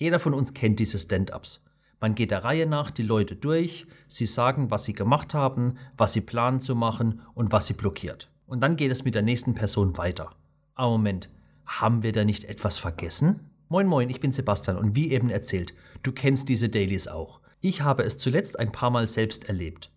Jeder von uns kennt diese Stand-ups. Man geht der Reihe nach die Leute durch, sie sagen, was sie gemacht haben, was sie planen zu machen und was sie blockiert. Und dann geht es mit der nächsten Person weiter. Aber Moment, haben wir da nicht etwas vergessen? Moin moin, ich bin Sebastian und wie eben erzählt, du kennst diese Dailies auch. Ich habe es zuletzt ein paar Mal selbst erlebt.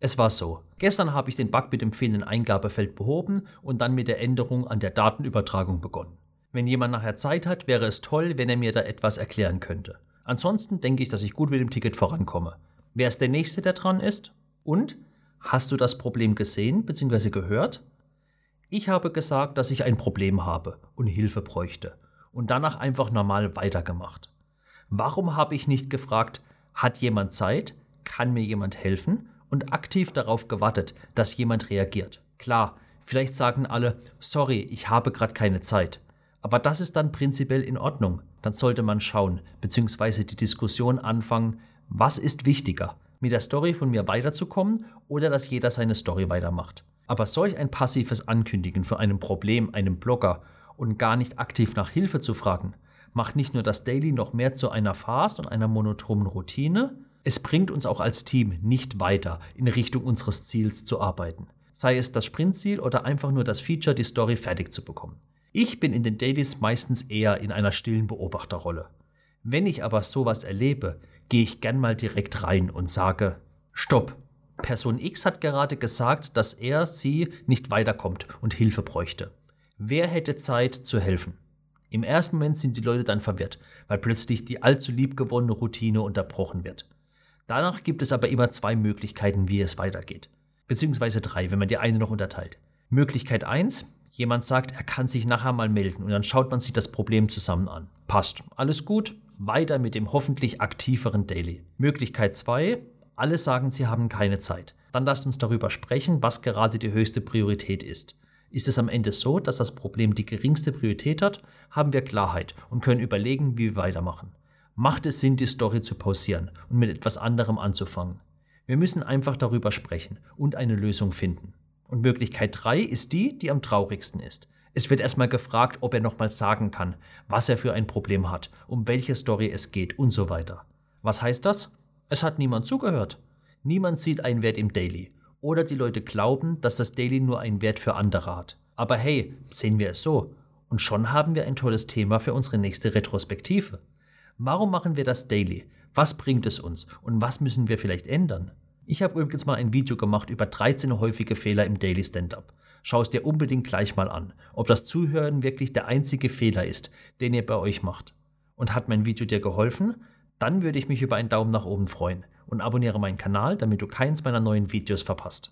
Es war so. Gestern habe ich den Bug mit dem fehlenden Eingabefeld behoben und dann mit der Änderung an der Datenübertragung begonnen. Wenn jemand nachher Zeit hat, wäre es toll, wenn er mir da etwas erklären könnte. Ansonsten denke ich, dass ich gut mit dem Ticket vorankomme. Wer ist der Nächste, der dran ist? Und? Hast du das Problem gesehen bzw. gehört? Ich habe gesagt, dass ich ein Problem habe und Hilfe bräuchte und danach einfach normal weitergemacht. Warum habe ich nicht gefragt, hat jemand Zeit? Kann mir jemand helfen? Und aktiv darauf gewartet, dass jemand reagiert. Klar, vielleicht sagen alle, sorry, ich habe gerade keine Zeit. Aber das ist dann prinzipiell in Ordnung. Dann sollte man schauen, beziehungsweise die Diskussion anfangen, was ist wichtiger, mit der Story von mir weiterzukommen oder dass jeder seine Story weitermacht. Aber solch ein passives Ankündigen von einem Problem einem Blogger und gar nicht aktiv nach Hilfe zu fragen, macht nicht nur das Daily noch mehr zu einer Farce und einer monotonen Routine, es bringt uns auch als Team nicht weiter in Richtung unseres Ziels zu arbeiten. Sei es das Sprintziel oder einfach nur das Feature, die Story fertig zu bekommen. Ich bin in den Dailies meistens eher in einer stillen Beobachterrolle. Wenn ich aber sowas erlebe, gehe ich gern mal direkt rein und sage, Stopp, Person X hat gerade gesagt, dass er sie nicht weiterkommt und Hilfe bräuchte. Wer hätte Zeit zu helfen? Im ersten Moment sind die Leute dann verwirrt, weil plötzlich die allzu liebgewonnene Routine unterbrochen wird. Danach gibt es aber immer zwei Möglichkeiten, wie es weitergeht. Beziehungsweise drei, wenn man die eine noch unterteilt. Möglichkeit 1, Jemand sagt, er kann sich nachher mal melden und dann schaut man sich das Problem zusammen an. Passt. Alles gut. Weiter mit dem hoffentlich aktiveren Daily. Möglichkeit 2. Alle sagen, sie haben keine Zeit. Dann lasst uns darüber sprechen, was gerade die höchste Priorität ist. Ist es am Ende so, dass das Problem die geringste Priorität hat, haben wir Klarheit und können überlegen, wie wir weitermachen. Macht es Sinn, die Story zu pausieren und mit etwas anderem anzufangen? Wir müssen einfach darüber sprechen und eine Lösung finden. Und Möglichkeit 3 ist die, die am traurigsten ist. Es wird erstmal gefragt, ob er nochmal sagen kann, was er für ein Problem hat, um welche Story es geht und so weiter. Was heißt das? Es hat niemand zugehört. Niemand sieht einen Wert im Daily. Oder die Leute glauben, dass das Daily nur einen Wert für andere hat. Aber hey, sehen wir es so. Und schon haben wir ein tolles Thema für unsere nächste Retrospektive. Warum machen wir das Daily? Was bringt es uns? Und was müssen wir vielleicht ändern? Ich habe übrigens mal ein Video gemacht über 13 häufige Fehler im Daily Stand-up. Schau es dir unbedingt gleich mal an, ob das Zuhören wirklich der einzige Fehler ist, den ihr bei euch macht. Und hat mein Video dir geholfen? Dann würde ich mich über einen Daumen nach oben freuen und abonniere meinen Kanal, damit du keins meiner neuen Videos verpasst.